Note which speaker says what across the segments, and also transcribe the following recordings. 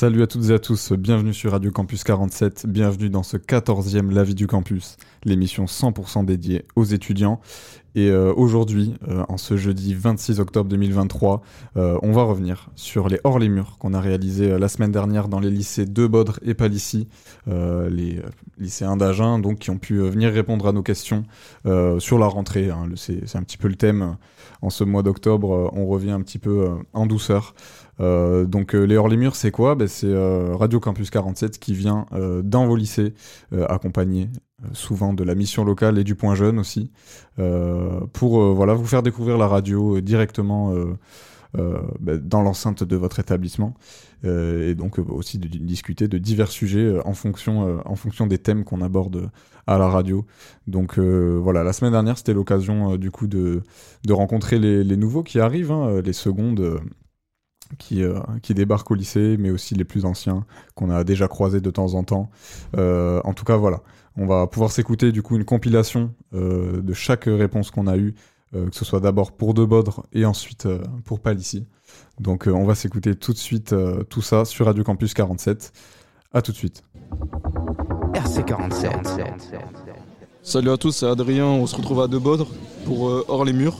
Speaker 1: Salut à toutes et à tous, bienvenue sur Radio Campus 47, bienvenue dans ce 14e La vie du campus, l'émission 100% dédiée aux étudiants. Et euh, aujourd'hui, euh, en ce jeudi 26 octobre 2023, euh, on va revenir sur les hors les murs qu'on a réalisés la semaine dernière dans les lycées de Bodre et Palissy, les lycéens d'Agen, donc qui ont pu venir répondre à nos questions sur la rentrée. Hein. C'est un petit peu le thème en ce mois d'octobre. on revient un petit peu en douceur. Euh, donc euh, les hors les murs, c'est quoi ben, C'est euh, Radio Campus 47 qui vient dans vos lycées, accompagné souvent de la mission locale et du point jeune aussi, pour voilà vous faire découvrir la radio directement ben, dans l'enceinte de votre établissement, et donc aussi discuter de divers sujets en fonction des thèmes qu'on aborde à la radio. Donc voilà, la semaine dernière c'était l'occasion du coup de, rencontrer les, les nouveaux qui arrivent, hein, les secondes qui, euh, qui débarquent au lycée, mais aussi les plus anciens qu'on a déjà croisés de temps en temps. Euh, en tout cas, voilà. On va pouvoir s'écouter du coup une compilation euh, de chaque réponse qu'on a eue, que ce soit d'abord pour De Bodre et ensuite pour Palissy. Donc on va s'écouter tout de suite tout ça sur Radio Campus 47. À tout de suite.
Speaker 2: RC 47.
Speaker 3: Salut à tous, c'est Adrien, on se retrouve à De Bodre pour Hors les Murs.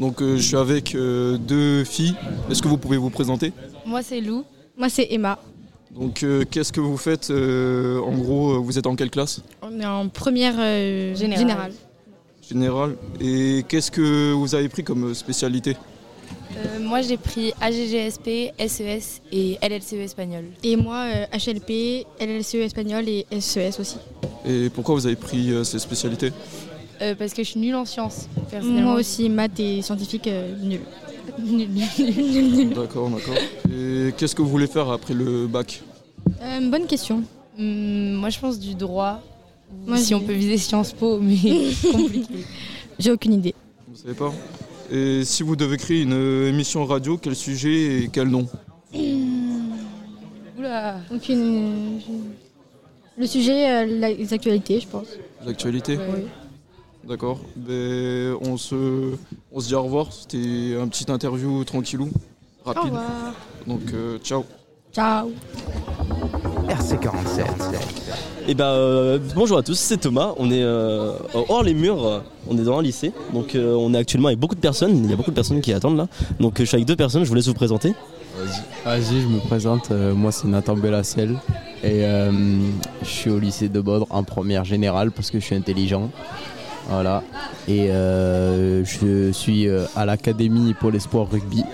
Speaker 3: Donc euh, je suis avec euh, deux filles. Est-ce que vous pouvez vous présenter?
Speaker 4: Moi c'est Lou. Moi c'est Emma.
Speaker 3: Donc euh, qu'est-ce que vous faites En gros, vous êtes en quelle classe?
Speaker 4: On est en première générale.
Speaker 3: générale. Et qu'est-ce que vous avez pris comme spécialité?
Speaker 5: Moi j'ai pris AGGSP, SES et LLCE espagnol.
Speaker 4: Et moi HLP, LLCE espagnol et SES aussi.
Speaker 3: Et pourquoi vous avez pris ces spécialités?
Speaker 5: Euh, parce que je suis nulle en sciences.
Speaker 4: Moi aussi, maths et scientifique, euh, nul.
Speaker 3: D'accord, d'accord. Et qu'est-ce que vous voulez faire après le bac
Speaker 4: euh, Bonne question.
Speaker 5: Hum, moi, je pense du droit. Moi, si on peut viser Sciences Po, mais compliqué.
Speaker 4: J'ai aucune idée.
Speaker 3: Vous savez pas Et si vous devez créer une émission radio, quel sujet et quel nom
Speaker 4: Oula Aucune. Le sujet, les actualités, je pense.
Speaker 3: L'actualité
Speaker 4: Oui.
Speaker 3: D'accord. Ben, on, se, on se dit au revoir. C'était un petit interview tranquillou, rapide. Au
Speaker 4: revoir.
Speaker 3: Donc, euh, ciao.
Speaker 4: Ciao.
Speaker 2: RC47.
Speaker 6: Et ben, euh, bonjour à tous, c'est Thomas. On est euh, hors les murs, on est dans un lycée. Donc, on est actuellement avec beaucoup de personnes. Il y a beaucoup de personnes qui attendent là. Donc, je suis avec deux personnes, je vous laisse vous présenter.
Speaker 7: Vas-y, je me présente. moi, c'est Nathan Bellassel. Et je suis au lycée de Bodre en première générale parce que je suis intelligent. Voilà. Et euh, je suis euh, à l'Académie pour l'espoir rugby.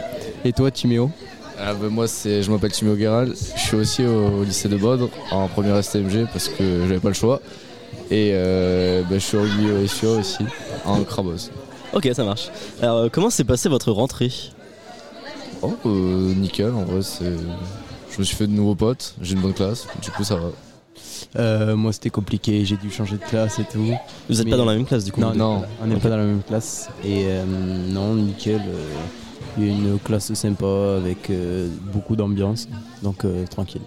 Speaker 7: Et toi, Timéo?
Speaker 8: Ah, bah, Moi, je m'appelle Timéo Guéral. Je suis aussi au, lycée de Bodre en première STMG parce que j'avais pas le choix. Et euh, bah, je suis au rugby au aussi, en Crabos.
Speaker 6: Ok, ça marche. Alors, comment s'est passée votre rentrée?
Speaker 8: Oh, nickel, en vrai, je me suis fait de nouveaux potes, j'ai une bonne classe, du coup ça va.
Speaker 7: Euh, moi, c'était compliqué, j'ai dû changer de classe et tout.
Speaker 6: Vous n'êtes pas dans la même classe du coup
Speaker 7: Non, non, on n'est pas dans la même classe. Et euh, non, nickel. Euh, il y a une classe sympa avec beaucoup d'ambiance, donc tranquille.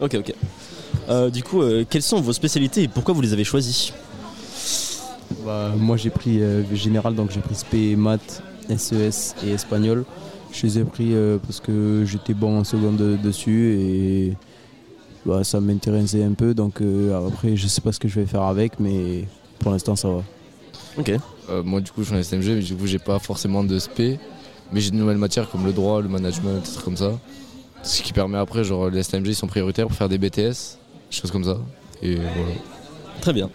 Speaker 6: Ok, ok. du coup, quelles sont vos spécialités et pourquoi vous les avez choisies
Speaker 7: bah, Moi, j'ai pris général, donc j'ai pris SP, maths, SES et espagnol. Je les ai pris parce que j'étais bon en seconde dessus et bah, ça m'intéressait un peu. Donc euh, après, je sais pas ce que je vais faire avec, mais pour l'instant, ça va.
Speaker 6: Ok.
Speaker 8: Euh, moi, du coup, je suis en SMG, mais du coup, j'ai pas forcément de SP. Mais j'ai de nouvelles matières comme le droit, le management, des trucs comme ça. Ce qui permet après, genre, les SMG ils sont prioritaires pour faire des BTS, des choses comme ça. Et voilà.
Speaker 6: Très bien.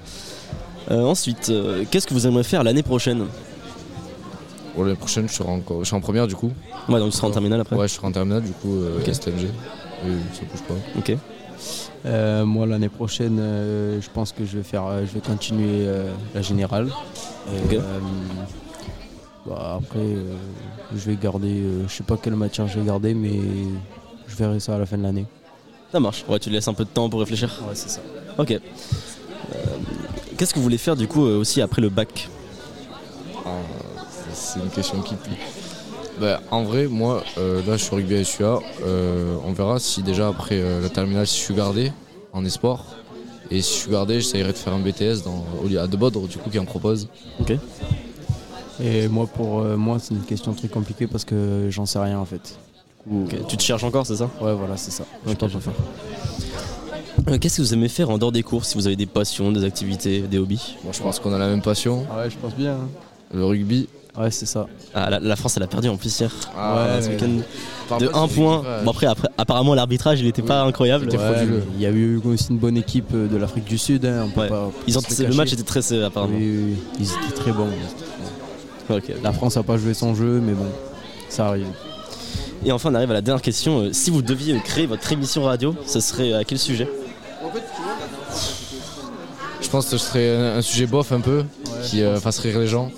Speaker 6: Euh, ensuite, qu'est-ce que vous aimeriez faire l'année prochaine?
Speaker 8: L'année prochaine, je serai, en, je suis en première du coup.
Speaker 6: Ouais, donc tu seras en terminale après
Speaker 8: Ouais, je serai en terminale du coup, STMG. Et ça bouge pas.
Speaker 6: Ok.
Speaker 7: Euh, moi, l'année prochaine, euh, je pense que je vais, faire, euh, je vais continuer la générale. Bah, après, je vais garder, je sais pas quelle matière je vais garder, mais je verrai ça à la fin de l'année.
Speaker 6: Ça marche. Ouais, tu laisses un peu de temps pour réfléchir.
Speaker 7: Ouais, c'est ça.
Speaker 6: Ok. Euh, Qu'est-ce que vous voulez faire du coup aussi après le bac?
Speaker 8: Ah, c'est une question qui plie. Bah, en vrai, moi, euh, là, je suis rugby à SUA. euh, on verra si déjà après euh, la terminale, si je suis gardé en espoir. Et si je suis gardé, j'essayerai de faire un BTS dans, au lieu à De Bodre, du coup, qui en propose.
Speaker 6: Ok.
Speaker 7: Et moi, pour euh, moi, c'est une question très compliquée parce que j'en sais rien en fait. Du coup,
Speaker 6: Ok, Tu te cherches encore, c'est ça?
Speaker 7: Ouais, voilà, c'est ça. Je sais
Speaker 6: Ok,
Speaker 7: pas
Speaker 6: je
Speaker 7: quoi faire.
Speaker 6: Euh, Qu'est-ce que vous aimez faire en dehors des cours Si vous avez des passions, des activités, des hobbies?
Speaker 8: Moi, je pense qu'on a la même passion,
Speaker 7: Ah ouais, je pense bien. hein.
Speaker 8: le rugby.
Speaker 7: Ouais, c'est ça.
Speaker 6: ah, la, la France, elle a perdu en plus hier.
Speaker 8: Ah,
Speaker 6: ce
Speaker 8: mais-
Speaker 6: week-end. De
Speaker 8: pas
Speaker 6: 1
Speaker 8: ce
Speaker 6: point. Bon, après, après, apparemment, l'arbitrage, il était pas incroyable.
Speaker 7: Ouais, il y a eu aussi une bonne équipe euh, de l'Afrique du Sud. hein, on peut
Speaker 6: Ouais.
Speaker 7: pas
Speaker 6: Ils ont, le match était très serré, apparemment.
Speaker 7: Oui, oui, oui. Ils étaient très bons. La France n'a pas joué son jeu, mais bon, ça arrive.
Speaker 6: Et enfin, on arrive à la dernière question. Euh, Si vous deviez euh, créer votre émission radio, ce serait à quel sujet?
Speaker 8: Je pense que ce serait un, sujet bof un peu, qui euh, fasse rire les gens.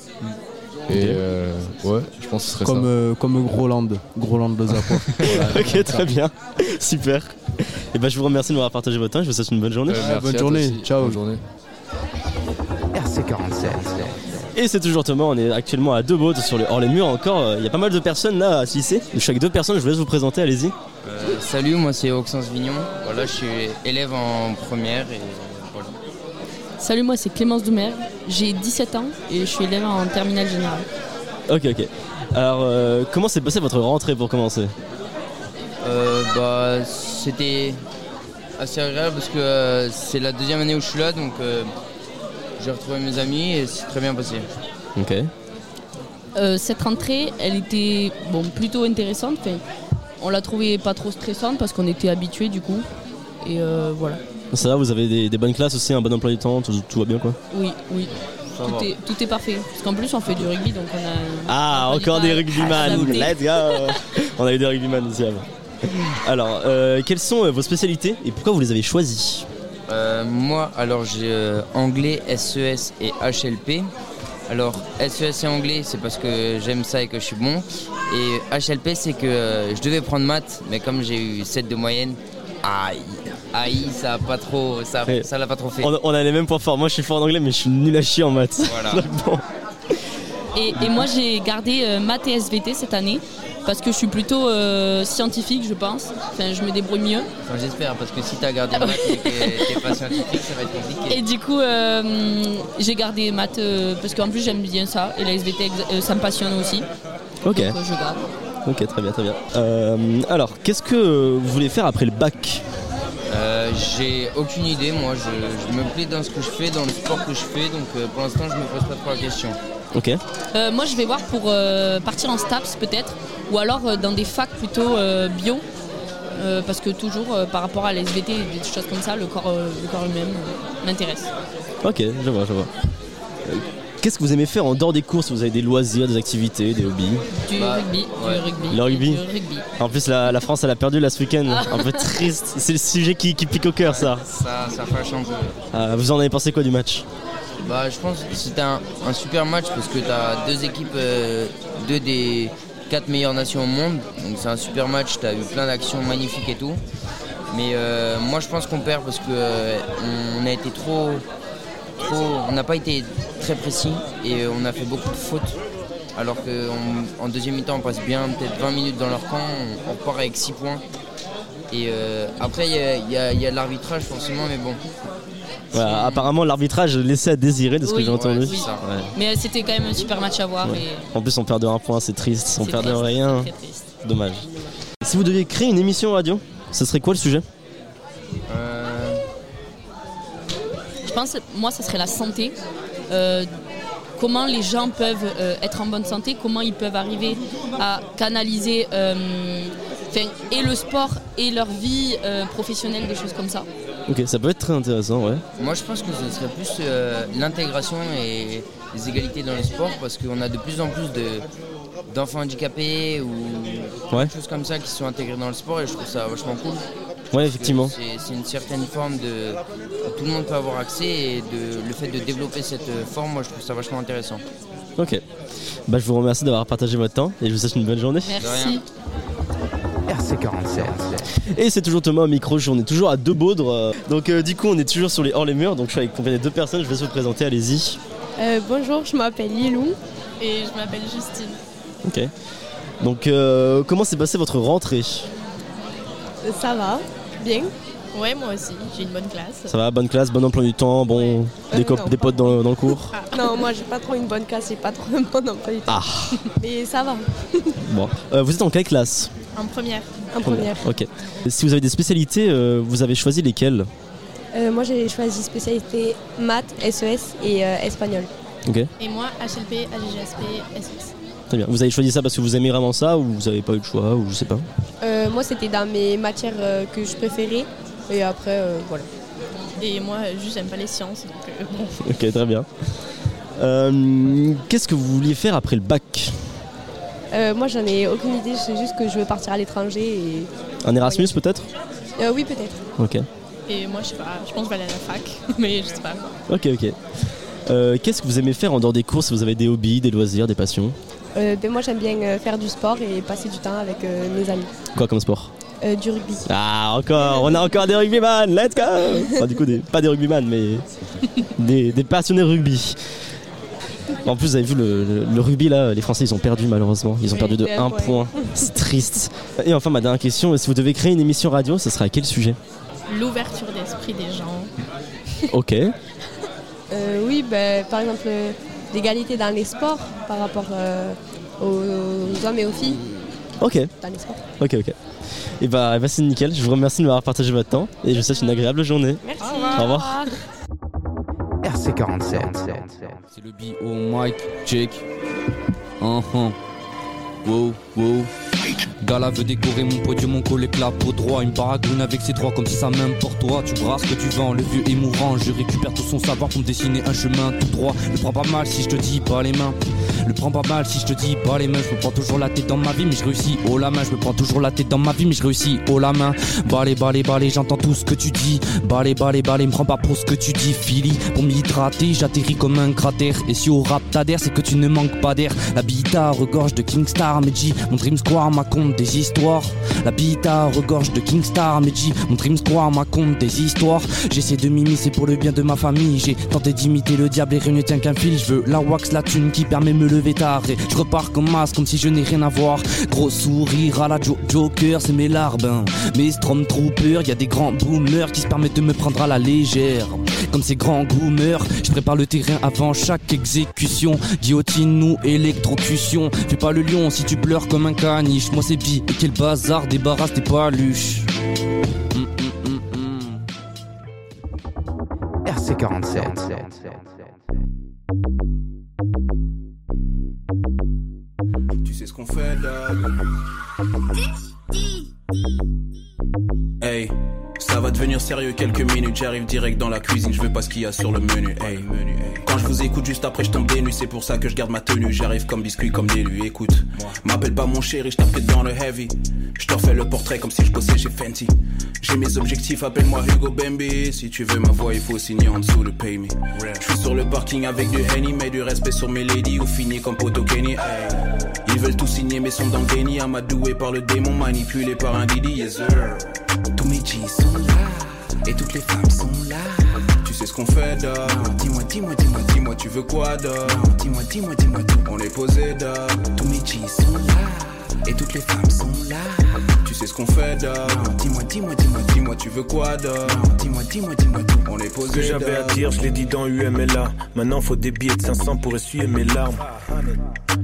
Speaker 8: Et euh, ouais, je pense que ce serait
Speaker 7: Comme,
Speaker 8: ça.
Speaker 7: euh, comme Groland. Groland de Zappa.
Speaker 6: Ok, très bien. Super. Et ben, je vous remercie de m'avoir partagé votre temps. Je vous souhaite une bonne journée.
Speaker 8: Euh, merci
Speaker 7: bonne
Speaker 8: à toi
Speaker 7: journée.
Speaker 8: aussi.
Speaker 7: Ciao.
Speaker 8: Bonne journée.
Speaker 2: RC47.
Speaker 6: Et c'est toujours Thomas, on est actuellement à deux bottes sur le hors les murs encore. euh, Il y a pas mal de personnes là à se lisser. Je suis avec deux personnes, je vous laisse vous présenter, allez-y.
Speaker 9: Euh, salut, moi c'est Auxence Vignon. Voilà, je suis élève en première et.
Speaker 10: Salut, moi c'est Clémence Doumer, j'ai 17 ans et je suis élève en terminale générale.
Speaker 6: Ok, ok. Alors, euh, comment s'est passée votre rentrée pour commencer?
Speaker 9: Euh, bah, c'était assez agréable parce que euh, c'est la deuxième année où je suis là, donc euh, j'ai retrouvé mes amis et c'est très bien passé.
Speaker 6: Ok.
Speaker 10: Euh, cette rentrée, elle était bon, plutôt intéressante. Enfin, on l'a trouvée pas trop stressante parce qu'on était habitués du coup. Et euh, voilà.
Speaker 6: Ça va, vous avez des, des bonnes classes aussi, un bon emploi du temps, tout, tout va bien quoi?
Speaker 10: Oui, oui. Tout est, tout est parfait. Parce qu'en plus, on fait du rugby donc on a.
Speaker 6: Ah, encore des rugbyman. Let's go On a eu des rugbyman aussi avant. Alors, euh, quelles sont euh, vos spécialités et pourquoi vous les avez choisies?
Speaker 9: Euh, moi, alors j'ai euh, anglais, SES et HLP. Alors SES et anglais, c'est parce que j'aime ça et que je suis bon. Et HLP, c'est que euh, je devais prendre maths, mais comme j'ai eu 7 de moyenne, aïe, aïe, ça a pas trop, ça,
Speaker 6: Ouais.
Speaker 9: ça l'a pas trop fait.
Speaker 6: on, on a les mêmes points forts. Moi, je suis fort en anglais, mais je suis nul à chier en maths.
Speaker 9: Voilà.
Speaker 6: Bon.
Speaker 10: Et, et moi, j'ai gardé euh, maths et SVT cette année parce que je suis plutôt euh, scientifique, je pense. Enfin, je me débrouille mieux.
Speaker 9: Enfin, J'espère, parce que si t'as gardé maths et que t'es pas scientifique, ça va être compliqué.
Speaker 10: Et du coup, euh, j'ai gardé maths euh, parce qu'en plus, j'aime bien ça. Et la SVT, euh, ça me passionne aussi.
Speaker 6: Ok.
Speaker 10: Donc, euh, je garde.
Speaker 6: Ok, très bien, très bien. Euh, alors, qu'est-ce que vous voulez faire après le bac?
Speaker 9: Euh, j'ai aucune idée, moi je, je me plais dans ce que je fais, dans le sport que je fais, donc euh, pour l'instant je me pose pas trop la question.
Speaker 6: Ok.
Speaker 10: Euh, moi, je vais voir pour euh, partir en STAPS peut-être, ou alors euh, dans des facs plutôt euh, bio, euh, parce que toujours euh, par rapport à la SVT et des choses comme ça, le corps, euh, le corps humain euh, m'intéresse.
Speaker 6: Ok, je vois, je vois. Qu'est-ce que vous aimez faire en dehors des courses? Vous avez des loisirs, des activités, des hobbies?
Speaker 10: Du
Speaker 9: Bah,
Speaker 10: rugby,
Speaker 9: ouais.
Speaker 10: du rugby.
Speaker 6: Le rugby?
Speaker 10: du rugby.
Speaker 6: En plus, la, la France, elle a perdu là ce week-end.
Speaker 10: Ah.
Speaker 6: Un peu triste. C'est le sujet qui, qui pique au cœur, ça.
Speaker 9: Ça, ça fâche un peu.
Speaker 6: Euh, vous en avez pensé quoi du match?
Speaker 9: Bah, je pense que c'était un, un super match parce que tu as deux équipes, euh, deux des quatre meilleures nations au monde. Donc c'est un super match, tu as eu plein d'actions magnifiques et tout. Mais euh, moi je pense qu'on perd parce que euh, on a été trop, trop on n'a pas été très précis et on a fait beaucoup de fautes. Alors qu'en deuxième mi-temps on passe bien peut-être 20 minutes dans leur camp, on, on repart avec 6 points. Et euh, après il y a- il y a, il y a l'arbitrage forcément mais bon.
Speaker 6: Apparemment, l'arbitrage laissait à désirer de ce que j'ai entendu.
Speaker 9: ouais, c'est ça.
Speaker 6: Ouais.
Speaker 10: Mais euh, c'était quand même un super match à voir.
Speaker 6: Ouais.
Speaker 10: et
Speaker 6: En plus, on perd de un point, c'est triste. On perd de rien. Dommage. Si vous deviez créer une émission radio, ce serait quoi le sujet?
Speaker 9: Euh,
Speaker 10: Je pense, moi, ça serait la santé. Euh, comment les gens peuvent euh, être en bonne santé, comment ils peuvent arriver à canaliser euh, et le sport et leur vie euh, professionnelle, des choses comme ça.
Speaker 6: Ok, ça peut être très intéressant, ouais.
Speaker 9: Moi, je pense que ce serait plus euh, l'intégration et les égalités dans le sport parce qu'on a de plus en plus de d'enfants handicapés ou
Speaker 6: Ouais.
Speaker 9: des choses comme ça qui sont intégrés dans le sport et je trouve ça vachement cool.
Speaker 6: Ouais, effectivement.
Speaker 9: C'est une certaine forme de tout le monde peut avoir accès et de, le fait de développer cette euh, forme, moi je trouve ça vachement intéressant.
Speaker 6: Ok. Bah, je vous remercie d'avoir partagé votre temps et je vous souhaite une bonne journée.
Speaker 10: Merci.
Speaker 2: RC47.
Speaker 6: Et c'est toujours Thomas au micro, on est toujours à deux baudres. Donc euh, du coup on est toujours sur les hors les murs, donc je suis avec accompagné de deux personnes, je vais se présenter, allez-y.
Speaker 11: Euh, bonjour, je m'appelle Lilou.
Speaker 12: Et je m'appelle Justine.
Speaker 6: Ok. Donc euh, comment s'est passée votre rentrée?
Speaker 11: Ça va, bien.
Speaker 12: Ouais, moi aussi, j'ai une bonne classe.
Speaker 6: Ça va, bonne classe, bon emploi du temps, bon des, cop-
Speaker 11: non,
Speaker 6: des potes dans, dans le cours
Speaker 11: Non, moi j'ai pas trop une bonne classe, j'ai pas trop un bon emploi du temps.
Speaker 6: Ah
Speaker 11: Mais ça va.
Speaker 6: Bon. Euh, vous êtes en quelle classe?
Speaker 12: En première.
Speaker 11: En première.
Speaker 6: Ok. Si vous avez des spécialités, euh, vous avez choisi lesquelles?
Speaker 11: Euh, moi j'ai choisi spécialité maths, SES et euh, espagnol.
Speaker 6: Ok.
Speaker 12: Et moi, HLP, AGGSP, SES.
Speaker 6: Très bien. Vous avez choisi ça parce que vous aimez vraiment ça ou vous n'avez pas eu le choix ou je sais pas
Speaker 11: Euh, moi c'était dans mes matières euh, que je préférais. Et après, euh, voilà.
Speaker 12: Et moi, juste, j'aime pas les sciences. Donc, euh, bon.
Speaker 6: Ok, très bien. Euh, Qu'est-ce que vous vouliez faire après le bac?
Speaker 11: Euh, moi j'en ai aucune idée, je sais juste que je veux partir à l'étranger et.
Speaker 6: Un Erasmus peut-être?
Speaker 11: Euh, oui, peut-être.
Speaker 6: Ok.
Speaker 12: Et moi, je sais pas, je pense que je vais aller à la fac. Mais je sais pas.
Speaker 6: Ok, ok. Euh, Qu'est-ce que vous aimez faire en dehors des cours si vous avez des hobbies, des loisirs, des passions?
Speaker 11: Euh, ben, moi j'aime bien euh, faire du sport et passer du temps avec euh, mes amis.
Speaker 6: Quoi comme sport
Speaker 11: Euh, du rugby.
Speaker 6: Ah, encore On a encore des rugbyman Let's go Enfin, du coup, des- pas des rugbyman, mais des, des passionnés rugby. En plus, vous avez vu le, le- le rugby là, les Français ils ont perdu malheureusement. Ils ont perdu de
Speaker 12: c'est
Speaker 6: 1
Speaker 12: un
Speaker 6: point. C'est triste. Et enfin, ma dernière question si vous devez créer une émission radio, ce sera à quel sujet
Speaker 12: L'ouverture d'esprit des gens.
Speaker 6: Ok.
Speaker 11: Euh, oui, ben, par exemple, l'égalité dans les sports par rapport euh, aux, aux hommes et aux filles
Speaker 6: Ok.
Speaker 11: dans les sports.
Speaker 6: Ok, ok. Et bah, bah, c'est nickel. Je vous remercie de m'avoir partagé votre temps et je vous souhaite une agréable journée.
Speaker 11: Merci.
Speaker 6: Au revoir.
Speaker 2: RC47.
Speaker 13: C'est le B au mic, check. Uh-huh. Wow, wow. Gala veut décorer mon podium, mon collègue la peau droit. Une paragoune avec ses droits comme si ça m'importe toi. Tu brasses que tu vends, le vieux est mourant. Je récupère tout son savoir pour me dessiner un chemin tout droit. Le prends pas mal si je te dis pas les mains. Le prends pas mal si je te dis pas les mains. Je me prends toujours la tête dans ma vie, mais je réussis haut la main. Je me prends toujours la tête dans ma vie, mais je réussis haut la main. Balai, balai, balai, j'entends tout ce que tu dis. Balai, balai, balai, me prends pas pour ce que tu dis. Philly, pour m'hydrater, j'atterris comme un cratère. Et si au rap t'adhères, c'est que tu ne manques pas d'air. La bita regorge de Kingstar, Medji. Mon Dream Square m'a compte des histoires. La bita regorge de Kingstar, Medji. Mon Dream Square m'a compte des histoires. J'essaie de m'immiscer pour le bien de ma famille. J'ai tenté d'imiter le diable et rien ne tient qu'un fil. Je veux la wax, la thune qui permet me lever tard. Et je repars comme masque, comme si je n'ai rien à voir. Gros sourire à la Jo- Joker, c'est mes larbins. Mes Stormtroopers, y a des grands boomers qui se permettent de me prendre à la légère. Comme ces grands goomers, je prépare le terrain avant chaque exécution. Guillotine ou électrocution. Fais pas le lion si tu pleures comme un caniche. Moi c'est bi, et quel bazar, débarrasse tes paluches. Hum, hum, hum, hum.
Speaker 2: RC47.
Speaker 14: Tu sais ce qu'on fait là Hey, ça va devenir sérieux quelques minutes. J'arrive direct dans la cuisine, je veux pas ce qu'il y a sur le menu. Hey, quand je vous écoute juste après, je tombe des nuits. C'est pour ça que je garde ma tenue. J'arrive comme biscuit, comme l'élu. Écoute, m'appelle pas mon chéri, je t'appelle dans le heavy. Je te refais le portrait comme si je bossais chez Fenty. J'ai mes objectifs, appelle-moi Hugo Bambi. Si tu veux ma voix, il faut signer en dessous le pay me. Je suis sur le parking avec du Henny, mais du respect sur mes ladies ou fini comme Poto Kenny. Ils veulent tout signer, mais sont dans le déni. Amadoué par le démon, manipulé par un Didi, yes sir. Tous mes G sont là, et toutes les femmes sont là. Tu sais ce qu'on fait, dog. Dis-moi, dis-moi, dis-moi, dis-moi, tu veux quoi, dog. Dis-moi, dis-moi, dis-moi, tout. On est posé, dog. Tous mes G sont là, et toutes les femmes sont là. Tu sais ce qu'on fait, dog. Dis-moi, dis-moi, dis-moi, dis-moi, tu veux quoi, dog. Dis-moi, dis-moi, dis-moi, tout. On est posé,
Speaker 15: Ce que j'avais à dire, je l'ai dit dans UMLA. Maintenant, faut des billets de 500 pour essuyer mes larmes.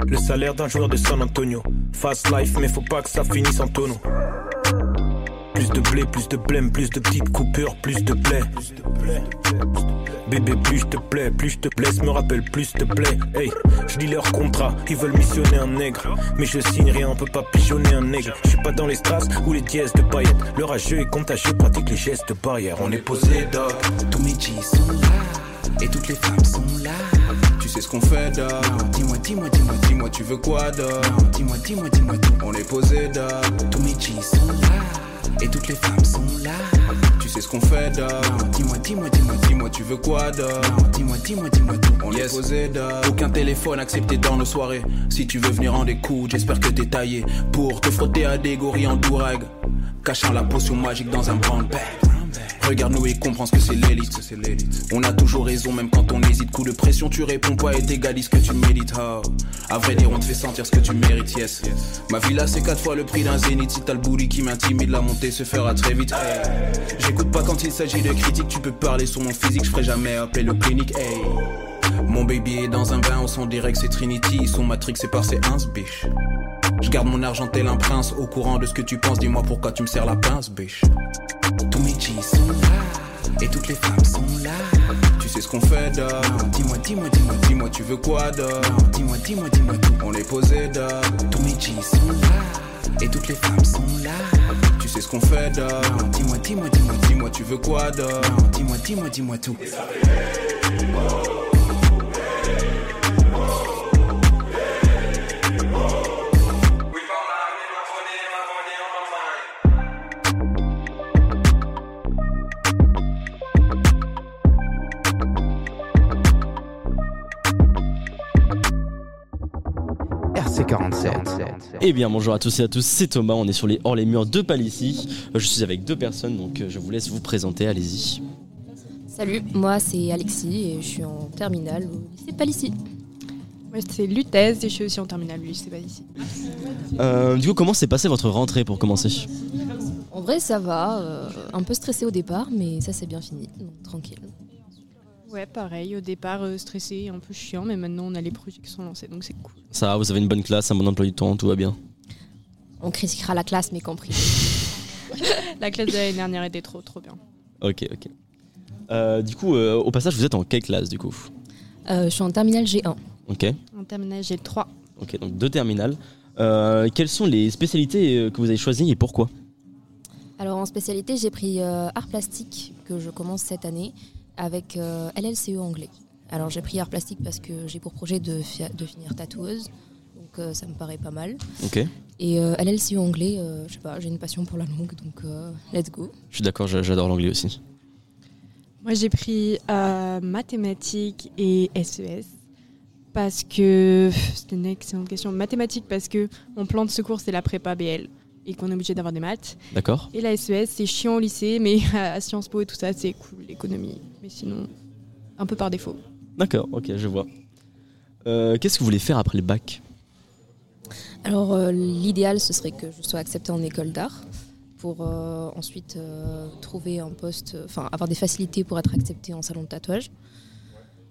Speaker 15: Le salaire d'un joueur de San Antonio. Fast life, mais faut pas que ça finisse en tonneau. Plus de blé, plus de blême, plus de petites coupures, plus de blé. Bébé, plus je te plais, plus je te blesse, me rappelle, plus te plaît. Hey, je lis leur contrat, ils veulent missionner un nègre. Mais je signe rien, on peut pas pigeonner un aigle. Je suis pas dans les strass ou les dièses de paillettes. Le rageux est contagieux, pratique les gestes barrières. On est posé, dog.
Speaker 14: Tous mes G sont là, et toutes les femmes sont là. Tu sais ce qu'on fait, dog. Dis-moi, dis-moi, dis-moi, dis-moi, tu veux quoi, dog. Dis-moi, dis-moi, dis-moi, tout. On est posé, dog. Tous mes G sont là, Et toutes les femmes sont là. Tu sais ce qu'on fait, dog. Dis-moi, dis-moi, dis-moi, dis-moi, tu veux quoi, dog. Dis-moi, dis-moi, dis-moi tout. On est posé, dog. Aucun téléphone accepté dans nos soirées. Si tu veux venir en écoute, j'espère que t'es taillé pour te frotter à des gorilles en dourag. Cachant la potion magique dans un brown bag. Regarde-nous et comprends ce que c'est l'élite. On a toujours raison, même quand on hésite. Coup de pression, tu réponds pas et t'égalises ce que tu mérites. Oh. À vrai dire, on te fait sentir ce que tu mérites, yes. Ma villa, c'est quatre fois le prix d'un zénith. Si t'as le qui m'intimide, la montée se fera très vite. J'écoute pas quand il s'agit de critiques. Tu peux parler sur mon physique, je ferai jamais appeler le clinique. Hey. Mon baby est dans un bain au son direct, c'est Trinity. Son matrix, c'est par ses ins, biche. Je garde mon argent tel un prince, au courant de ce que tu penses. Dis-moi pourquoi tu me sers la pince, biche. Tous mes G's sont là, et toutes les femmes sont là. Tu sais ce qu'on fait, dog. Dis-moi, dis-moi, dis-moi, dis-moi, tu veux quoi, dog. Dis-moi, dis-moi, dis-moi tout. On est posé, dog. Tous mes G's sont là, et toutes les femmes sont là. Tu sais ce qu'on fait, dog. Dis-moi, dis-moi, dis-moi, dis-moi, tu veux quoi, dog. Dis-moi, dis-moi, dis-moi tout.
Speaker 6: Eh bien bonjour à tous et à tous, c'est Thomas, on est sur les hors les murs de Palissy. Euh, Je suis avec deux personnes donc euh, je vous laisse vous présenter, allez-y.
Speaker 16: Salut, moi c'est Alexis et je suis en terminale au lycée Palissy.
Speaker 7: Moi c'est Lutèce et je suis aussi en terminale, lui, c'est pas ici.
Speaker 6: Euh, du coup comment s'est passée votre rentrée pour commencer?
Speaker 16: En vrai ça va, euh, un peu stressé au départ mais ça c'est bien fini, donc tranquille.
Speaker 7: Ouais, pareil, au départ euh, stressé, un peu chiant, mais maintenant on a les projets qui sont lancés, donc c'est cool.
Speaker 6: Ça va, vous avez une bonne classe, un bon emploi du temps, tout va bien
Speaker 16: On critiquera la classe mais compris.
Speaker 7: La classe de l'année dernière était trop trop bien.
Speaker 6: Ok, ok. Euh, du coup, euh, au passage, vous êtes en quelle classe du coup
Speaker 16: Euh, je suis en terminale G1.
Speaker 6: Ok,
Speaker 7: En terminale, j'ai le 3.
Speaker 6: ok, donc deux terminales. Euh, quelles sont les spécialités que vous avez choisies et pourquoi
Speaker 16: Alors en spécialité j'ai pris euh, art plastique que je commence cette année avec euh, LLCE anglais. Alors j'ai pris art plastique parce que j'ai pour projet de, de finir tatoueuse, donc euh, ça me paraît pas mal.
Speaker 6: Ok,
Speaker 16: Et euh, LLCE anglais, euh, je sais pas, j'ai une passion pour la langue, donc euh, let's go.
Speaker 6: je suis d'accord, j'a- j'adore l'anglais aussi.
Speaker 7: Moi j'ai pris euh, mathématiques et SES parce que c'était une excellente question. Mathématiques parce que mon plan de secours c'est la prépa BL et qu'on est obligé d'avoir des maths.
Speaker 6: D'accord
Speaker 7: Et la SES c'est chiant au lycée, mais à Sciences Po et tout ça c'est cool, l'économie. Mais sinon, un peu par défaut.
Speaker 6: D'accord, ok, je vois. Euh, Qu'est-ce que vous voulez faire après le bac?
Speaker 16: Alors euh, l'idéal ce serait que je sois acceptée en école d'art pour euh, ensuite euh, trouver un poste, enfin avoir des facilités pour être acceptée en salon de tatouage.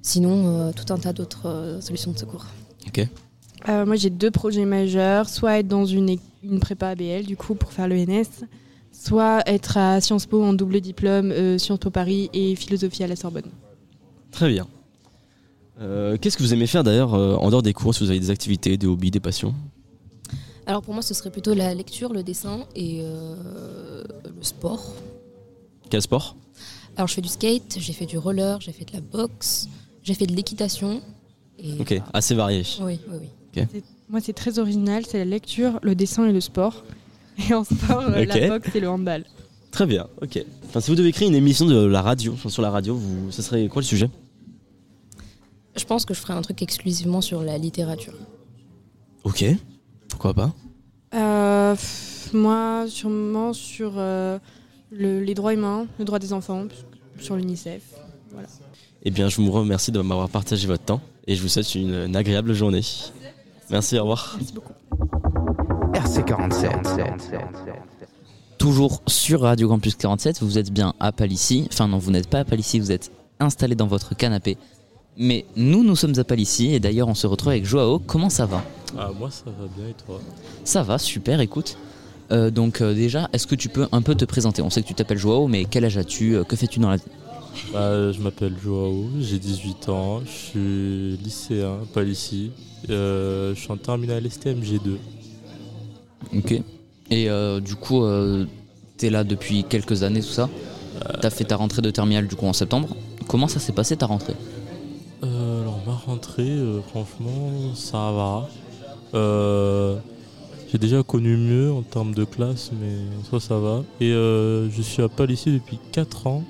Speaker 16: Sinon, euh, tout un tas d'autres euh, solutions de secours.
Speaker 6: Ok.
Speaker 7: Euh, moi, j'ai deux projets majeurs. Soit être dans une, une prépa ABL, du coup, pour faire l'ENS. Soit être à Sciences Po en double diplôme, euh, Sciences Po Paris et philosophie à la Sorbonne.
Speaker 6: Très bien. Euh, Qu'est-ce que vous aimez faire d'ailleurs euh, en dehors des cours Si vous avez des activités, des hobbies, des passions?
Speaker 16: Alors pour moi, ce serait plutôt la lecture, le dessin et euh, le sport.
Speaker 6: Quel sport?
Speaker 16: Alors je fais du skate, j'ai fait du roller, j'ai fait de la boxe, j'ai fait de l'équitation. Et
Speaker 6: Ok, assez varié.
Speaker 16: Oui, oui, oui.
Speaker 7: Moi, c'est très original. C'est la lecture, le dessin et le sport. Et en sport, euh,
Speaker 6: Ok.
Speaker 7: la boxe et le handball.
Speaker 6: Très bien, ok. Enfin, si vous devez créer une émission de la radio, enfin, sur la radio, vous, ce serait quoi le sujet?
Speaker 16: Je pense que je ferai un truc exclusivement sur la littérature.
Speaker 6: Ok, pourquoi pas?
Speaker 7: Euh, pff, moi, sûrement sur euh, le- les droits humains, le droit des enfants, sur l'UNICEF. Voilà.
Speaker 6: Eh bien, je vous remercie de m'avoir partagé votre temps et je vous souhaite une, une agréable journée. Merci, au revoir.
Speaker 7: Merci beaucoup.
Speaker 17: RC47.
Speaker 18: Toujours sur Radio Campus 47, vous êtes bien à Palissy. Enfin non, vous n'êtes pas à Palissy, vous êtes installé dans votre canapé. Mais nous, nous sommes à Palissy et d'ailleurs on se retrouve avec Joao. Comment ça va?
Speaker 19: Ah, moi ça va bien et toi?
Speaker 18: Ça va, super, écoute. Euh, donc euh, déjà, est-ce que tu peux un peu te présenter? On sait que tu t'appelles Joao, mais quel âge as-tu? Euh, Que fais-tu dans la vie
Speaker 19: Bah, Je m'appelle Joao, j'ai 18 ans, je suis lycéen, pas ici. Euh, je suis en terminale STMG2.
Speaker 18: Ok. Et euh, du coup, euh, t'es là depuis quelques années, tout ça. T'as fait ta rentrée de terminale du coup en septembre. Comment ça s'est passé ta rentrée?
Speaker 19: Euh, alors ma rentrée, euh, franchement, ça va. Euh, j'ai déjà connu mieux en termes de classe, mais ça, ça va. Et euh, je suis à Palissy depuis 4 ans.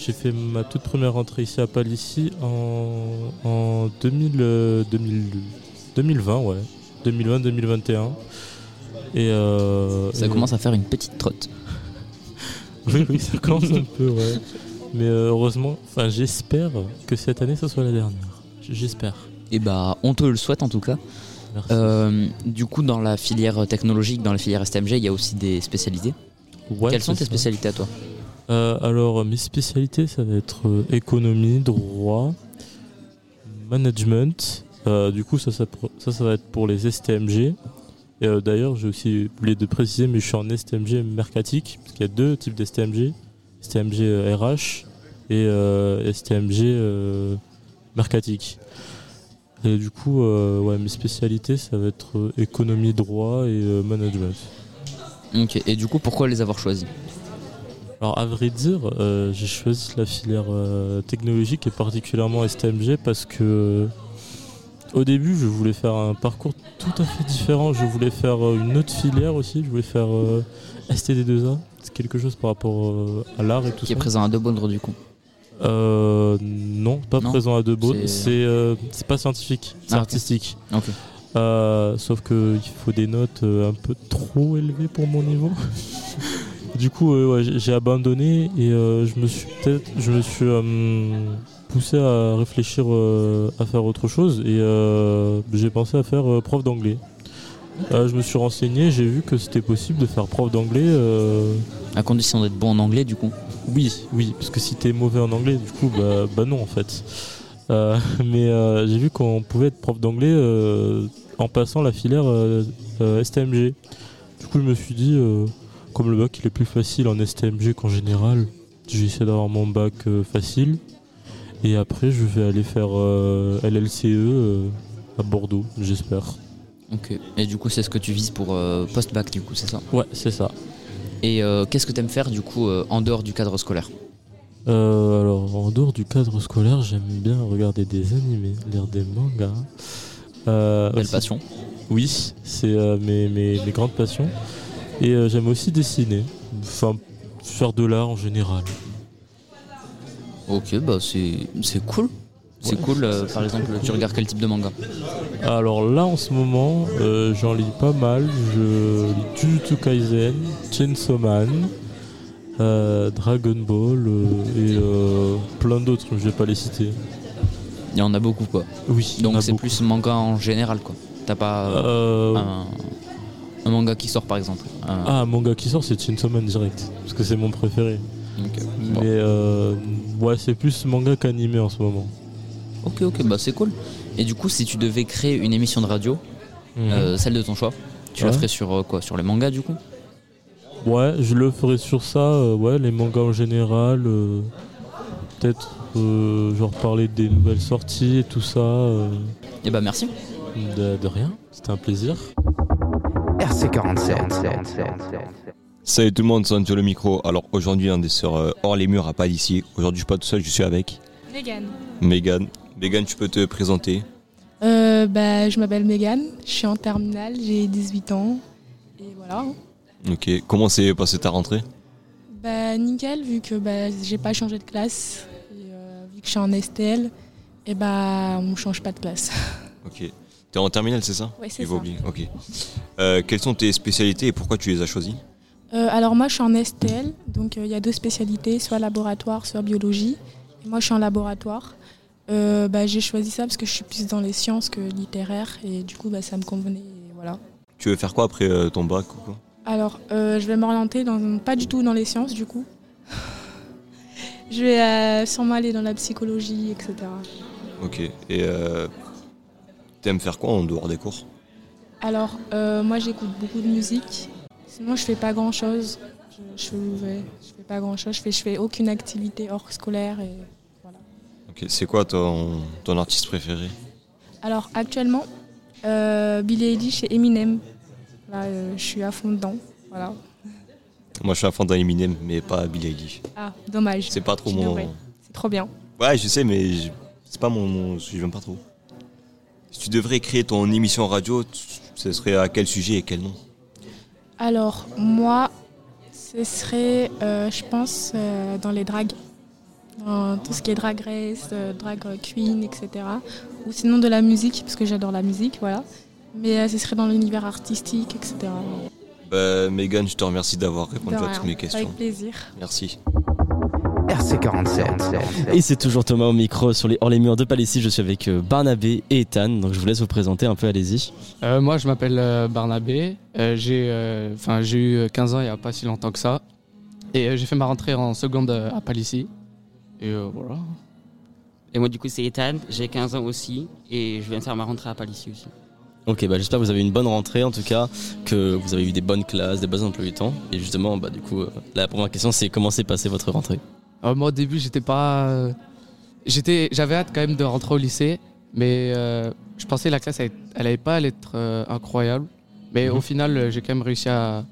Speaker 19: J'ai fait ma toute première rentrée ici à Palissy en, en 2000, euh, 2000 2020, ouais. 2020-2021. Et euh,
Speaker 18: Ça
Speaker 19: et-
Speaker 18: commence à faire une petite trotte.
Speaker 19: oui, oui, ça commence un peu, ouais. Mais euh, heureusement, enfin, j'espère que cette année, ça soit la dernière. J'espère.
Speaker 18: Et bah, on te le souhaite en tout cas. Euh, du coup, dans la filière technologique, dans la filière STMG, il y a aussi des spécialités.
Speaker 19: Ouais,
Speaker 18: Quelles sont tes spécialités à toi?
Speaker 19: Euh, alors, mes spécialités, ça va être euh, économie, droit, management. Euh, du coup, ça, ça, ça, ça va être pour les STMG. Euh, d'ailleurs, j'ai aussi oublié de préciser, mais je suis en STMG mercatique, parce qu'il y a deux types d'STMG. STMG euh, RH et euh, STMG euh, mercatique. Et du coup, euh, ouais, mes spécialités, ça va être euh, économie, droit et euh, management.
Speaker 18: Ok, et du coup, pourquoi les avoir choisis
Speaker 19: Alors à vrai dire, euh, j'ai choisi la filière euh, technologique et particulièrement STMG parce que au début je voulais faire un parcours tout à fait différent. Je voulais faire euh, une autre filière aussi, je voulais faire euh, STD2A. C'est quelque chose par rapport euh, à l'art et tout
Speaker 18: Qui est
Speaker 19: ça.
Speaker 18: présent à Debaudre du coup
Speaker 19: Euh, non, pas
Speaker 18: Non
Speaker 19: présent à Debo.
Speaker 18: C'est-
Speaker 19: euh, pas scientifique, c'est
Speaker 18: Ah,
Speaker 19: artistique.
Speaker 18: Ok.
Speaker 19: Euh, sauf que il faut des notes euh, un peu trop élevées pour mon niveau. du coup, euh, ouais, j'ai- abandonné et euh, je me suis peut-être, je me suis euh, poussé à réfléchir à faire autre chose et j'ai pensé à faire prof d'anglais. Euh, je me suis renseigné, j'ai vu que c'était possible de faire prof d'anglais. euh,
Speaker 18: À condition d'être bon en anglais du coup
Speaker 19: oui, oui, parce que si t'es mauvais en anglais, du coup, bah, bah non en fait. Euh, mais j'ai vu qu'on pouvait être prof d'anglais en passant la filière STMG. Du coup, je me suis dit, comme le bac il est plus facile en STMG qu'en général, j'ai essayé d'avoir mon bac euh, facile. Et après, je vais aller faire euh, LLCE euh, à Bordeaux, j'espère.
Speaker 18: Ok. Et du coup, c'est ce que tu vises pour post-bac du coup, c'est ça?
Speaker 19: Ouais, c'est ça.
Speaker 18: Et euh, qu'est-ce que tu aimes faire du coup euh, en dehors du cadre scolaire?
Speaker 19: Euh, alors, en dehors du cadre scolaire, j'aime bien regarder des animés, lire des mangas.
Speaker 18: Belle
Speaker 19: aussi-
Speaker 18: passion.
Speaker 19: Oui, c'est mes, mes- mes grandes passions. Et euh, j'aime aussi dessiner, enfin, faire de l'art en général.
Speaker 18: Ok, bah c'est cool. C'est
Speaker 19: Ouais.
Speaker 18: cool. euh, par exemple, tu regardes quel type de manga
Speaker 19: Alors là, en ce moment, euh, j'en lis pas mal. Je lis Jujutsu Kaisen, Chainsaw Man, euh, Dragon Ball et plein d'autres, je vais pas les citer.
Speaker 18: Il y en a beaucoup quoi.
Speaker 19: Oui.
Speaker 18: Donc c'est plus manga en général quoi. T'as pas un, un manga qui sort par exemple. Un-
Speaker 19: Ah, un manga qui sort, c'est Chainsaw Man direct, parce que c'est mon préféré. Mais euh, ouais, c'est plus manga qu'animé en ce moment.
Speaker 18: Ok, ok, bah c'est cool. Et du coup, si tu devais créer une émission de radio,
Speaker 19: Mhm.
Speaker 18: euh, celle de ton choix, tu la ferais sur euh, quoi Sur les mangas du coup?
Speaker 19: Ouais, je le ferai sur ça, ouais, les mangas en général, peut-être genre parler des nouvelles sorties et tout ça.
Speaker 18: Et bah merci.
Speaker 19: de, de rien, c'était un plaisir.
Speaker 2: RC47.
Speaker 20: Salut tout le monde, c'est Antoine le micro. Alors aujourd'hui, on est sur euh, Hors les murs à pas d'ici. Aujourd'hui, je suis pas tout seul, je suis avec
Speaker 21: Vegan.
Speaker 20: Megan. Megan, tu peux te présenter
Speaker 21: Euh, bah, je m'appelle Megan, je suis en terminale, j'ai 18 ans. Et voilà.
Speaker 20: Ok. Comment s'est passée ta rentrée?
Speaker 21: Bah, nickel, vu que bah, j'ai pas changé de classe. Et, euh, vu que je suis en STL, et bah, on change pas de classe.
Speaker 20: Ok. T'es en terminale, c'est ça
Speaker 21: Ouais, c'est ça.
Speaker 20: oublié. Ok. Euh, quelles sont tes spécialités et pourquoi tu les as choisies
Speaker 21: Euh, alors, moi, je suis en STL, donc euh, il y a deux spécialités, soit laboratoire, soit biologie. Et moi, je suis en laboratoire. Euh, bah, j'ai choisi ça parce que je suis plus dans les sciences que littéraire. Et du coup, bah, ça me convenait. et voilà.
Speaker 20: Tu veux faire quoi après euh, ton bac ou quoi
Speaker 21: Alors, euh, je vais m'orienter dans, pas du tout dans les sciences, du coup. je vais euh, sûrement aller dans la psychologie, etc.
Speaker 20: Ok. Et euh, t'aimes faire quoi en dehors des cours?
Speaker 21: Alors, euh, moi, j'écoute beaucoup de musique. Sinon, je fais pas grand-chose. Je, je, fais- ouais, je fais pas grand-chose. Je fais, je fais aucune activité hors scolaire. Et...
Speaker 20: C'est quoi ton, ton artiste préféré?
Speaker 21: Alors, actuellement, euh, Billie Eilish et Eminem. Là, euh, je suis à fond dedans. Voilà.
Speaker 20: Moi, je suis un fan d'Eminem, mais pas Billie Eilish.
Speaker 21: Ah, dommage.
Speaker 20: C'est pas trop mon.
Speaker 21: C'est trop bien.
Speaker 20: Ouais, je sais, mais je- c'est pas mon, Je l'aime pas trop. Si tu devrais créer ton émission radio, ce serait à quel sujet et quel nom
Speaker 21: Alors, moi, ce serait, euh, je pense, euh, dans les dragues. Dans tout ce qui est drag race, euh, drag queen, etc. Ou sinon de la musique, parce que j'adore la musique, voilà. Mais ce serait dans l'univers artistique, etc.
Speaker 20: Bah, Megan, je te remercie d'avoir répondu à toutes mes questions.
Speaker 21: Avec plaisir.
Speaker 20: Merci.
Speaker 2: RC47.
Speaker 6: Et c'est toujours Thomas au micro sur les hors les murs de Palissy. Je suis avec euh, Barnabé et Ethan. Donc je vous laisse vous présenter un peu, allez-y.
Speaker 22: Euh, moi, je m'appelle euh, Barnabé. Euh, j'ai euh, enfin, j'ai eu 15 ans il n'y a pas si longtemps que ça. Et euh, j'ai fait ma rentrée en seconde à Palissy. Et euh, voilà.
Speaker 23: Et moi, du coup, c'est Ethan, j'ai 15 ans aussi, et je viens de faire ma rentrée à Palissy aussi.
Speaker 6: Ok, bah j'espère que vous avez eu une bonne rentrée en tout cas, que vous avez eu des bonnes classes, des bonnes emplois du temps. Et justement, bah du coup, la première question c'est comment s'est passée votre rentrée?
Speaker 22: Euh, moi, au début, j'étais pas. euh, j'étais, j'avais hâte quand même de rentrer au lycée, mais euh, je pensais que la classe, elle, elle allait pas être euh, incroyable. Mais
Speaker 6: Mhm.
Speaker 22: au final, euh, j'ai quand même réussi à,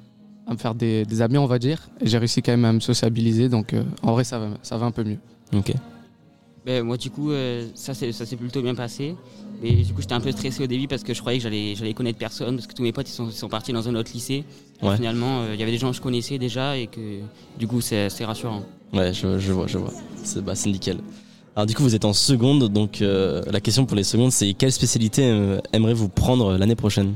Speaker 22: à me faire des, des amis, on va dire. Et j'ai réussi quand même à me sociabiliser, donc euh, en vrai, ça va, ça va un peu mieux.
Speaker 6: Ok.
Speaker 23: Ben, moi, du coup, euh, ça s'est ça s'est plutôt bien passé. Mais du coup, j'étais un peu stressé au début parce que je croyais que j'allais j'allais connaître personne, parce que tous mes potes ils sont, ils sont partis dans un autre lycée. Et
Speaker 6: Ouais.
Speaker 23: finalement, euh, il y avait des gens que je connaissais déjà, et que du coup, c'est c'est rassurant.
Speaker 6: Ouais, je, je vois, je vois. C'est bah, c'est nickel. Alors du coup, vous êtes en seconde, donc euh, la question pour les secondes, c'est quelle spécialité euh, aimeriez-vous prendre l'année prochaine?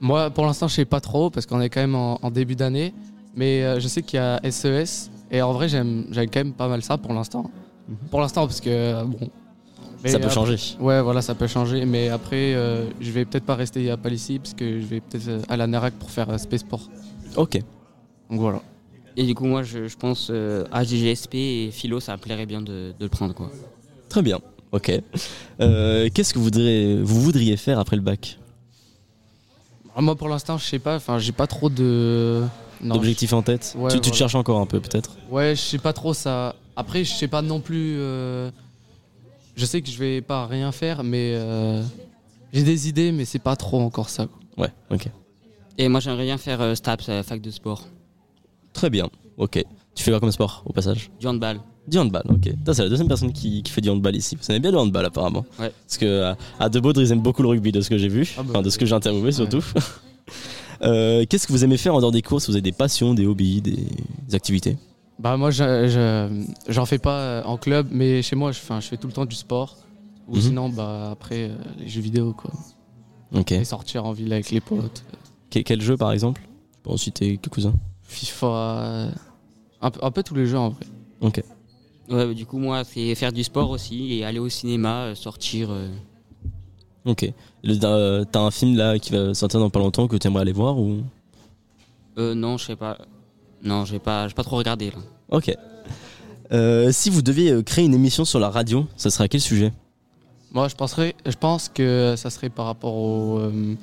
Speaker 22: Moi, pour l'instant, je sais pas trop parce qu'on est quand même en, en début d'année. Mais euh, je sais qu'il y a SES et en vrai, j'aime j'aime quand même pas mal ça pour l'instant. Pour l'instant, parce que euh, bon.
Speaker 6: Ça peut
Speaker 22: après-
Speaker 6: changer.
Speaker 22: Ouais, voilà, ça peut changer. Mais après, euh, je vais peut-être pas rester à Palissy parce que je vais peut-être euh, à la NERAC pour faire euh, Space Sport.
Speaker 6: Ok.
Speaker 22: Donc voilà.
Speaker 23: Et du coup, moi, je, je pense euh, AGGSP et Philo, ça me plairait bien de, de le prendre, quoi.
Speaker 6: Très bien. Ok. Euh, Qu'est-ce que vous voudriez, vous voudriez faire après le bac?
Speaker 22: Ah, Moi, pour l'instant, je sais pas. Enfin, j'ai pas trop de.
Speaker 6: D'objectifs en tête?
Speaker 22: Ouais,
Speaker 6: tu, tu te cherches encore un peu peut-être?
Speaker 22: Ouais, je sais pas trop ça. Après, je sais pas non plus. euh, Je sais que je vais pas rien faire, mais euh, j'ai des idées, mais c'est pas trop encore ça. quoi.
Speaker 6: Ouais, ok.
Speaker 23: Et moi, j'aimerais bien faire euh, STAPS, euh, fac de sport.
Speaker 6: Très bien. Ok. Tu fais quoi comme sport au passage?
Speaker 23: Du handball.
Speaker 6: Du handball, ok. C'est la deuxième personne qui, qui fait du handball ici. Vous aimez bien le handball apparemment.
Speaker 23: Ouais.
Speaker 6: Parce que à, à De Baudre, ils aiment beaucoup le rugby de ce que j'ai vu.
Speaker 22: Ah bah,
Speaker 6: enfin, de ce que j'ai interviewé surtout. Euh, Qu'est-ce que vous aimez faire en dehors des courses? Vous avez des passions, des hobbies, des, des activités?
Speaker 22: Bah, moi, je- je- j'en fais pas euh, en club, mais chez moi, je, fais tout le temps du sport. Ou
Speaker 6: Mhm.
Speaker 22: sinon, bah, après, euh, les jeux vidéo, quoi.
Speaker 6: Ok.
Speaker 22: Et sortir en ville avec les potes.
Speaker 6: Que- quel jeu par exemple? Je peux en citer quelques-uns.
Speaker 22: FIFA. euh, un, peu- un peu tous les jeux en vrai.
Speaker 6: Ok.
Speaker 23: Ouais, bah, du coup, moi, c'est faire du sport aussi et aller au cinéma, sortir. euh.
Speaker 6: Ok. Le- T'as un film là qui va sortir dans pas longtemps que tu aimerais aller voir ou?
Speaker 23: Euh, non, je sais pas. Non, j'ai pas, j'ai pas trop regardé là.
Speaker 6: Ok. Euh, si vous deviez euh, créer une émission sur la radio, ça serait à quel sujet?
Speaker 22: Moi, je, penserais, je pense que ça serait par rapport aux, euh,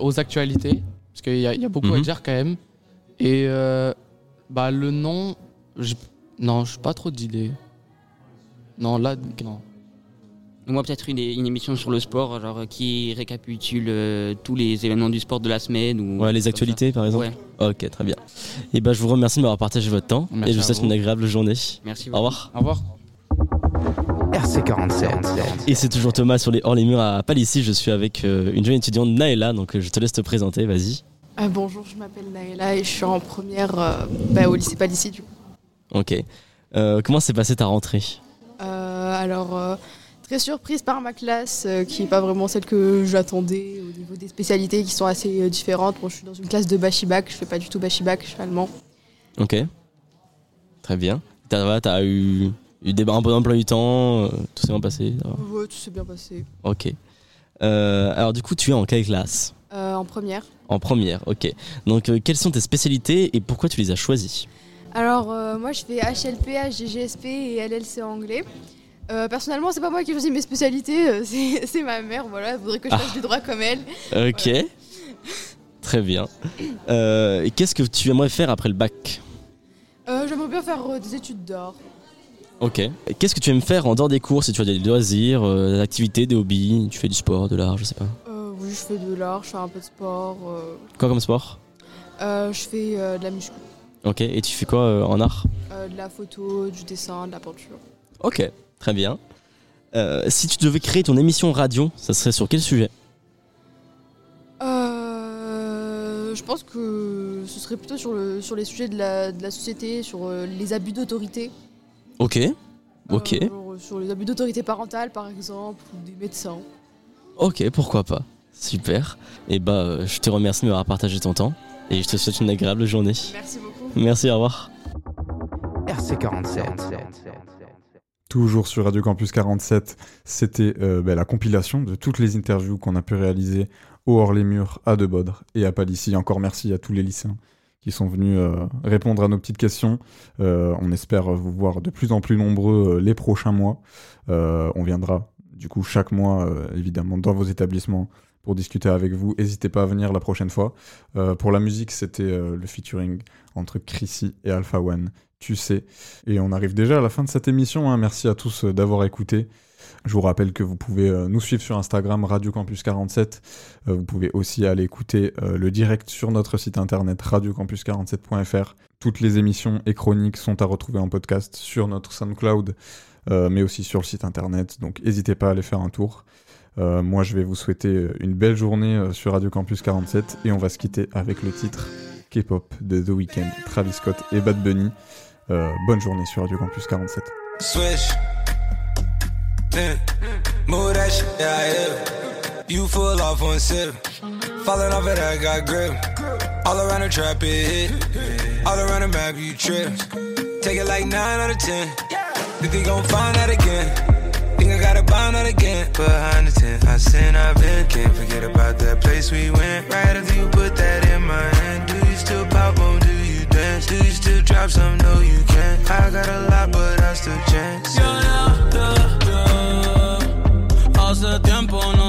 Speaker 22: aux actualités, parce qu'il y, a- il y a beaucoup à
Speaker 6: Mhm.
Speaker 22: dire quand même. Et euh, bah, le nom, j'ai- non, je n'ai pas trop d'idées. Non, là, non.
Speaker 23: Moi, peut-être une, une émission sur le sport, genre qui récapitule euh, tous les événements du sport de la semaine. Ou
Speaker 6: Ouais, les actualités
Speaker 23: ça.
Speaker 6: par exemple
Speaker 23: Ouais.
Speaker 6: Ok, très bien. Et ben je vous remercie de m'avoir partagé votre temps
Speaker 22: Merci
Speaker 6: et je vous souhaite
Speaker 22: vous.
Speaker 6: une agréable journée.
Speaker 23: Merci
Speaker 6: Au revoir.
Speaker 22: Au revoir.
Speaker 2: RC47.
Speaker 6: Et c'est toujours Thomas sur les hors les murs à Palissy. Je suis avec euh, une jeune étudiante Naëla, donc euh, je te laisse te présenter, vas-y.
Speaker 24: Bonjour, je m'appelle Naëla et je suis en première euh, bah, au lycée Palissy du coup.
Speaker 6: Ok. Euh, comment s'est passée ta rentrée?
Speaker 24: Euh, alors, euh, très surprise par ma classe euh, qui n'est pas vraiment celle que j'attendais au niveau des spécialités qui sont assez euh, différentes. Bon, je suis dans une classe de Bachibac, je fais pas du tout Bachibac, je fais allemand.
Speaker 6: Ok. Très bien. T'as eu, eu des, un bon emploi du temps, euh, tout s'est bien passé
Speaker 24: Ouais, tout s'est bien passé.
Speaker 6: Ok. Alors du coup, tu es en quelle classe?
Speaker 24: En première.
Speaker 6: En première, ok. Donc quelles sont tes spécialités et pourquoi tu les as choisies?
Speaker 24: Alors, moi je fais HLP, HGGSP et LLC anglais. Euh, personnellement, c'est pas moi qui choisis mes spécialités, euh, c'est c'est ma mère, voilà, elle voudrait que je fasse
Speaker 6: Ah.
Speaker 24: du droit comme elle.
Speaker 6: Ok. Très bien. Euh, et Qu'est-ce que tu aimerais faire après le bac
Speaker 24: Euh, J'aimerais bien faire euh, des études d'art.
Speaker 6: Ok. Et Qu'est-ce que tu aimes faire en dehors des cours Si tu as des loisirs, euh, des activités, des hobbies, tu fais du sport, de l'art, je sais pas.
Speaker 24: Euh, oui, je fais de l'art, je fais un peu de sport. euh,
Speaker 6: Quoi comme sport?
Speaker 24: Euh, je fais euh, de la muscu,
Speaker 6: Ok. Et tu fais quoi euh, en art?
Speaker 24: Euh, de la photo, du dessin, de la peinture.
Speaker 6: Ok. Très bien. Euh, si tu devais créer ton émission radio, ça serait sur quel sujet?
Speaker 24: Euh, je
Speaker 7: pense que ce serait plutôt sur, le, sur les sujets de la, de la société, sur euh, les abus d'autorité.
Speaker 6: Ok. Ok.
Speaker 7: Euh, genre, sur les abus d'autorité parentale, par exemple, ou des médecins.
Speaker 6: Ok, pourquoi pas. Super. Et bah, euh, je te remercie de m'avoir partagé ton temps. Et je te souhaite une agréable journée.
Speaker 7: Merci beaucoup.
Speaker 6: Merci, au revoir.
Speaker 25: RC47.
Speaker 1: Toujours sur Radio Campus 47, c'était euh, bah, la compilation de toutes les interviews qu'on a pu réaliser au Hors les Murs, à Debodre et à Palissy. Encore merci à tous les lycéens qui sont venus euh, répondre à nos petites questions. Euh, on espère vous voir de plus en plus nombreux les prochains mois. On viendra du coup chaque mois, évidemment, dans vos établissements pour discuter avec vous. N'hésitez pas à venir la prochaine fois. Pour la musique, c'était le featuring entre Chrissy et Alpha One. Tu sais. Et on arrive déjà à la fin de cette émission. hein. Merci à tous euh, d'avoir écouté. Je vous rappelle que vous pouvez euh, nous suivre sur Instagram Radio Campus 47. Euh, vous pouvez aussi aller écouter le direct sur notre site internet radiocampus47.fr. Toutes les émissions et chroniques sont à retrouver en podcast sur notre SoundCloud, mais aussi sur le site internet. Donc n'hésitez pas à aller faire un tour. Moi, je vais vous souhaiter une belle journée sur Radio Campus 47 et on va se quitter avec le titre K-pop de The Weeknd, Travis Scott et Bad Bunny. Euh, bonne journée sur Radio Campus 47.
Speaker 26: Switch. Yeah. Move that shit, yeah, am. You full off one sip. Falling off it, I got grip. All around the trap, it hit. All around the map, you trip. Take it like 9 out of 10. Think they gon' find out again. Think I gotta bound out again. Behind the tent, I sin, I've been. Can't forget about that place we went. Right after you put that in my hand. Do you still pop on? chance. Do you still drop some? No, you can't. I got a lot, but I still chance. Yo, yo, yo, yo. Hace tiempo no